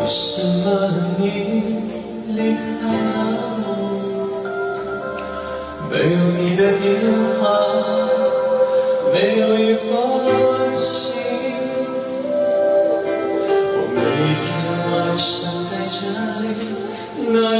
为什么你离开了？我没有你的电话没有一封信我每天晚上在这里那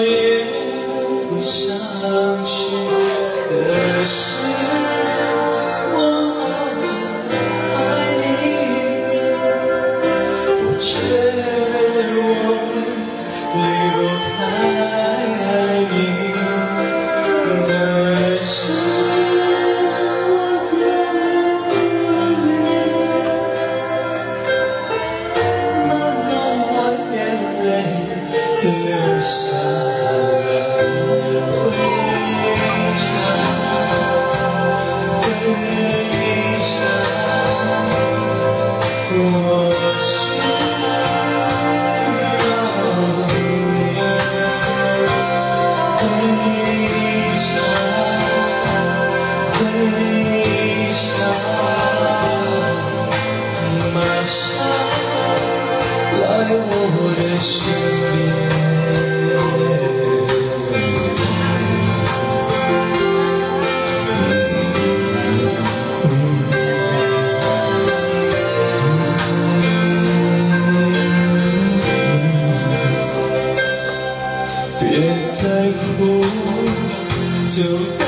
就放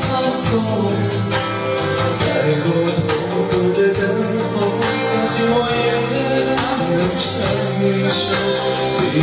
他走吧再多痛苦的等候相信我也能成生一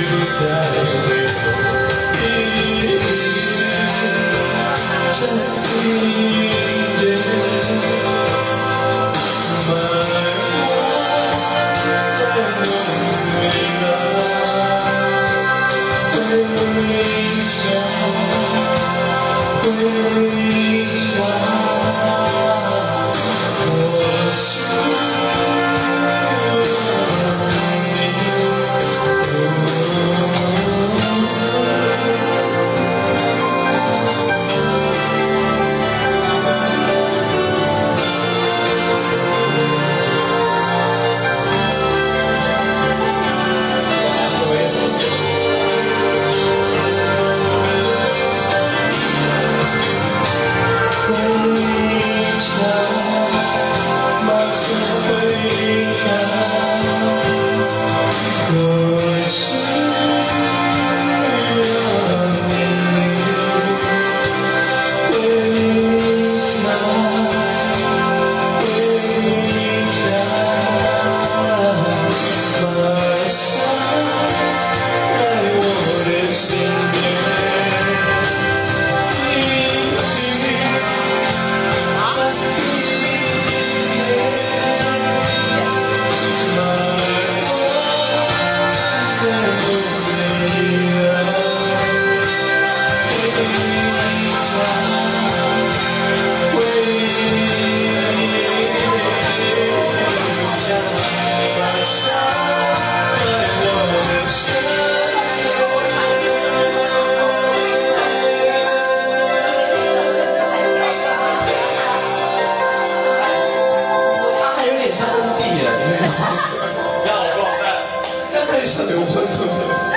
music. Deus